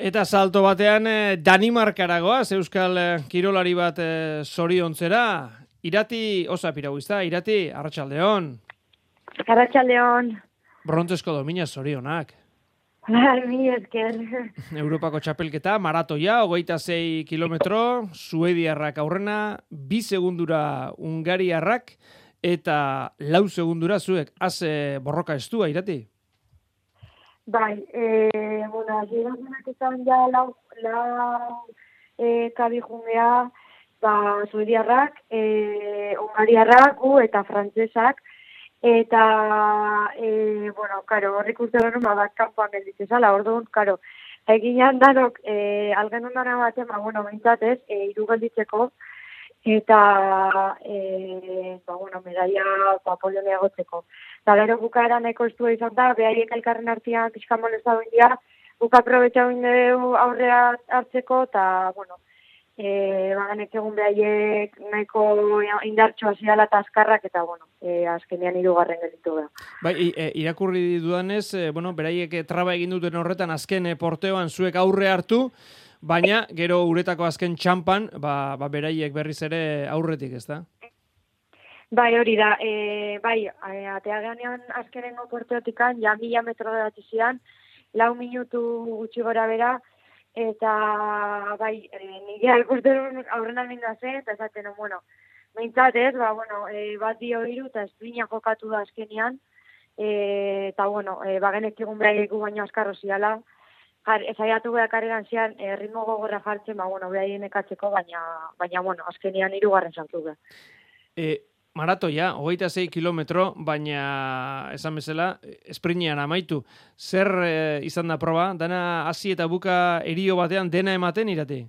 Eta salto batean eh, Danimarkaragoaz, Euskal eh, Kirolari bat eh, zoriontzera. Irati, osa piraguizta, irati, arratsaldeon. Arratxaldeon. Brontezko domina zorionak. Mi esker. Europako txapelketa, maratoia, hogeita zei kilometro, Suediarrak aurrena, bi segundura Ungariarrak, eta lau segundura zuek, haze borroka estua, irati? Bai, e, bueno, girozenak izan ja lau, lau e, kabi jungea, ba, suediarrak, e, ungariarrak, gu eta frantzesak, eta, e, bueno, karo, horrik uste gero, ba, bat kanpoan gelditzezala, orduan, karo, eginan danok, e, algen ondana baten, ba, bueno, bintzatez, e, iru gelditzeko, eta, e, ba, bueno, medaia, ba, polionia gotzeko. Eta gero bukaera nahiko estua izan da, behaiek elkarren artian pixkamon ez da dira, buka aprobetxa aurrea hartzeko, eta, bueno, e, baganek egun behaiek nahiko indartxoa ziala eta azkarrak, eta, bueno, e, azkenean irugarren gelitu da. Bai, e, irakurri dudanez, e, bueno, beraiek traba egin duten horretan azken e, porteoan zuek aurre hartu, baina gero uretako azken txampan, ba, ba beraiek berriz ere aurretik, ez da? Bai, hori da, e, bai, atea geanean azkenengo porteotikan, ja mila metro zian, lau minutu gutxi gora bera, eta bai, e, nire alkosten aurren aminda zen, eta esaten, no, bueno, behintzat ez, ba, bueno, e, bat dio hiru eta esprina jokatu da azkenean, e, eta, bueno, e, bagenek egun behaiku baino askarro ziala, Jar, ezaiatu behar karreran zian, e, ritmo gogorra jartzen, ba, bueno, behaien ekatzeko, baina, baina, bueno, azkenean hirugarren sartu da. E, maratoia, hogeita zei kilometro, baina esan bezala, esprinean amaitu. Zer e, izan da proba? Dana hasi eta buka erio batean dena ematen irate?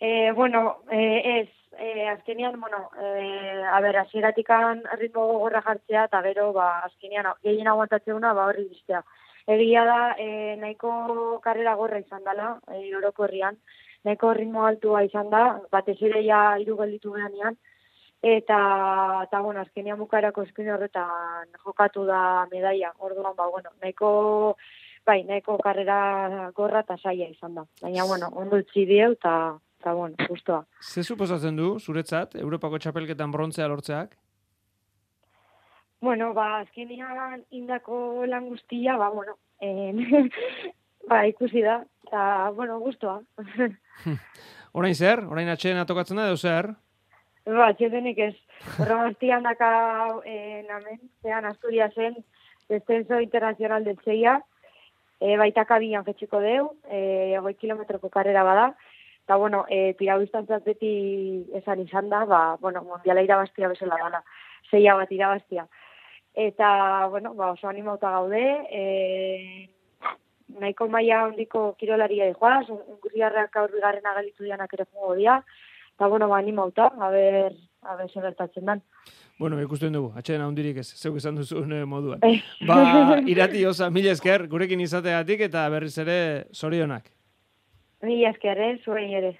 E, bueno, e, ez, e, azkenean, bueno, e, a ber, azieratikan ritmo gogorra jartzea, eta gero, ba, azkenean, gehien aguantatzeuna, ba, horri biztea. Egia da, e, nahiko karrera gorra izan dela, e, oroko herrian, nahiko ritmo altua izan da, batez ere ja hiru gelditu behanean, eta, eta, bueno, azkenean bukarako eskine horretan jokatu da medaia, orduan, ba, bueno, nahiko, bai, nahiko karrera gorra eta saia izan da. Baina, bueno, ondo utzi dieu, eta, eta, bueno, justoa. Ze suposatzen du, zuretzat, Europako txapelketan brontzea lortzeak? Bueno, ba, azkenean indako lan guztia, ba, bueno, en, ba, ikusi da, eta, bueno, guztua. Orain zer? Orain atxeen atokatzen da, edo zer? Ba, txetenik ez, horra guztian daka eh, namen, zean Asturiasen, descenso internacional del Txeia, e, baita kabian fetxiko deu, e, goi kilometroko karrera bada, eta, bueno, e, piraguistantzat beti esan izan da, ba, bueno, mundiala irabaztia bezala dana, zeia bat irabaztia. Eta, bueno, ba, oso animauta gaude, e, nahiko maila handiko kirolaria dijoaz, ungurriarrak aur bigarren agalitu dianak ere jungo dia, eta, bueno, ba, animauta, a ber, a ber, zer gertatzen dan. Bueno, ikusten dugu, atxeen handirik ez, zeuk esan duzun eh, moduan. Eh. Ba, irati osa, mila esker, gurekin izateagatik eta berriz ere zorionak. Mila esker, eh, zuei ere.